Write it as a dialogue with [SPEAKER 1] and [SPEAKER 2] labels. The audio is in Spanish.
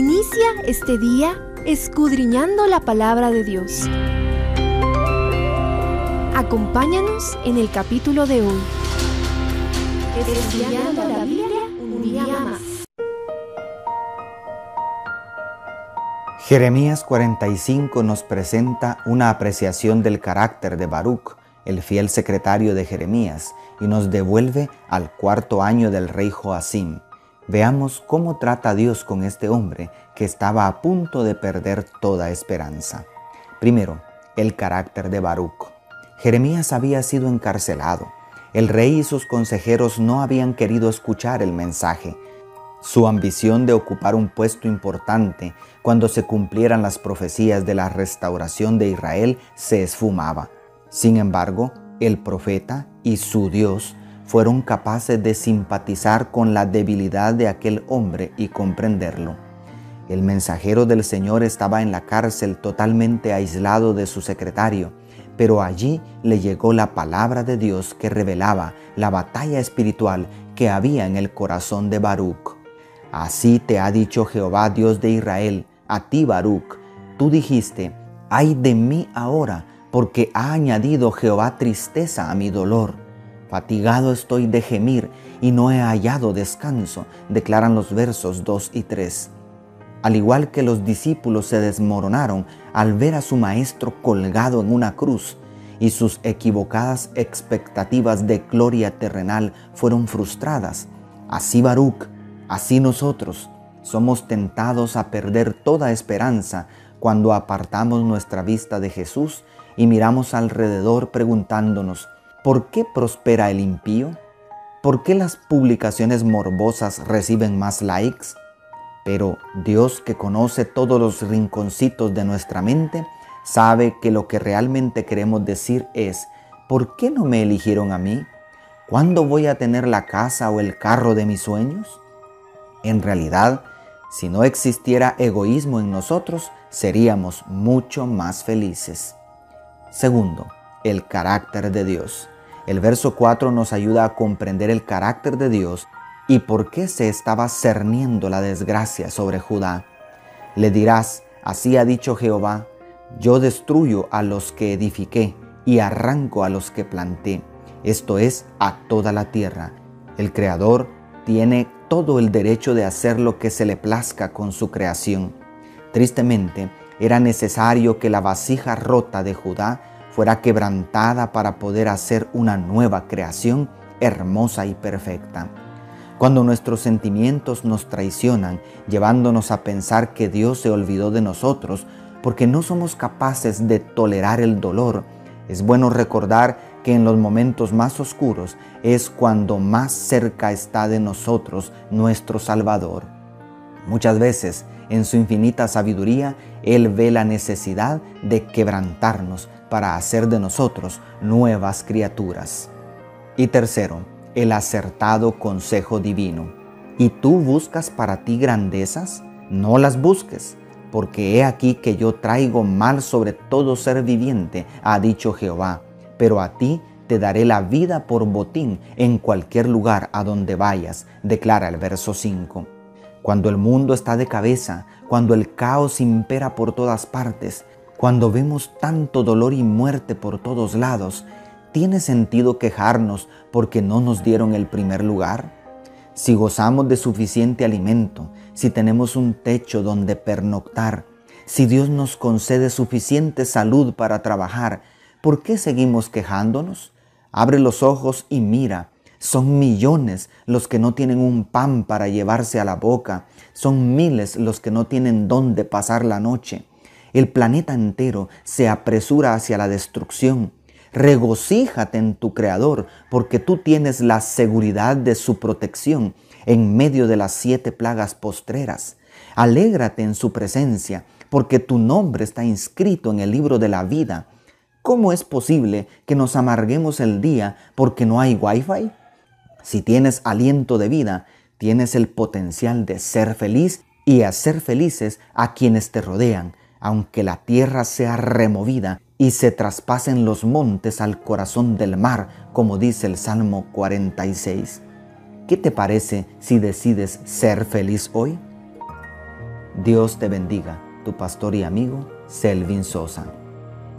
[SPEAKER 1] Inicia este día escudriñando la palabra de Dios. Acompáñanos en el capítulo de hoy. Estudiando la Biblia un día más.
[SPEAKER 2] Jeremías 45 nos presenta una apreciación del carácter de Baruch, el fiel secretario de Jeremías, y nos devuelve al cuarto año del rey Joacim. Veamos cómo trata Dios con este hombre que estaba a punto de perder toda esperanza. Primero, el carácter de Baruch. Jeremías había sido encarcelado. El rey y sus consejeros no habían querido escuchar el mensaje, su ambición de ocupar un puesto importante cuando se cumplieran las profecías de la restauración de Israel se esfumaba. Sin embargo, el profeta y su Dios fueron capaces de simpatizar con la debilidad de aquel hombre y comprenderlo. El mensajero del Señor estaba en la cárcel totalmente aislado de su secretario, pero allí le llegó la palabra de Dios que revelaba la batalla espiritual que había en el corazón de Baruch. Así te ha dicho Jehová Dios de Israel, a ti Baruch. Tú dijiste, ay de mí ahora, porque ha añadido Jehová tristeza a mi dolor. Fatigado estoy de gemir y no he hallado descanso, declaran los versos 2 y 3. Al igual que los discípulos se desmoronaron al ver a su maestro colgado en una cruz y sus equivocadas expectativas de gloria terrenal fueron frustradas, así Baruch Así nosotros somos tentados a perder toda esperanza cuando apartamos nuestra vista de Jesús y miramos alrededor preguntándonos, ¿por qué prospera el impío? ¿Por qué las publicaciones morbosas reciben más likes? Pero Dios que conoce todos los rinconcitos de nuestra mente, sabe que lo que realmente queremos decir es, ¿por qué no me eligieron a mí? ¿Cuándo voy a tener la casa o el carro de mis sueños? En realidad, si no existiera egoísmo en nosotros, seríamos mucho más felices. Segundo, el carácter de Dios. El verso 4 nos ayuda a comprender el carácter de Dios y por qué se estaba cerniendo la desgracia sobre Judá. Le dirás, así ha dicho Jehová, yo destruyo a los que edifiqué y arranco a los que planté, esto es, a toda la tierra. El Creador tiene todo el derecho de hacer lo que se le plazca con su creación. Tristemente, era necesario que la vasija rota de Judá fuera quebrantada para poder hacer una nueva creación hermosa y perfecta. Cuando nuestros sentimientos nos traicionan, llevándonos a pensar que Dios se olvidó de nosotros porque no somos capaces de tolerar el dolor, es bueno recordar que en los momentos más oscuros es cuando más cerca está de nosotros nuestro Salvador. Muchas veces, en su infinita sabiduría, Él ve la necesidad de quebrantarnos para hacer de nosotros nuevas criaturas. Y tercero, el acertado consejo divino. ¿Y tú buscas para ti grandezas? No las busques, porque he aquí que yo traigo mal sobre todo ser viviente, ha dicho Jehová pero a ti te daré la vida por botín en cualquier lugar a donde vayas, declara el verso 5. Cuando el mundo está de cabeza, cuando el caos impera por todas partes, cuando vemos tanto dolor y muerte por todos lados, ¿tiene sentido quejarnos porque no nos dieron el primer lugar? Si gozamos de suficiente alimento, si tenemos un techo donde pernoctar, si Dios nos concede suficiente salud para trabajar, ¿Por qué seguimos quejándonos? Abre los ojos y mira. Son millones los que no tienen un pan para llevarse a la boca. Son miles los que no tienen dónde pasar la noche. El planeta entero se apresura hacia la destrucción. Regocíjate en tu Creador porque tú tienes la seguridad de su protección en medio de las siete plagas postreras. Alégrate en su presencia porque tu nombre está inscrito en el libro de la vida ¿Cómo es posible que nos amarguemos el día porque no hay wifi? Si tienes aliento de vida, tienes el potencial de ser feliz y hacer felices a quienes te rodean, aunque la tierra sea removida y se traspasen los montes al corazón del mar, como dice el Salmo 46. ¿Qué te parece si decides ser feliz hoy? Dios te bendiga, tu pastor y amigo Selvin Sosa.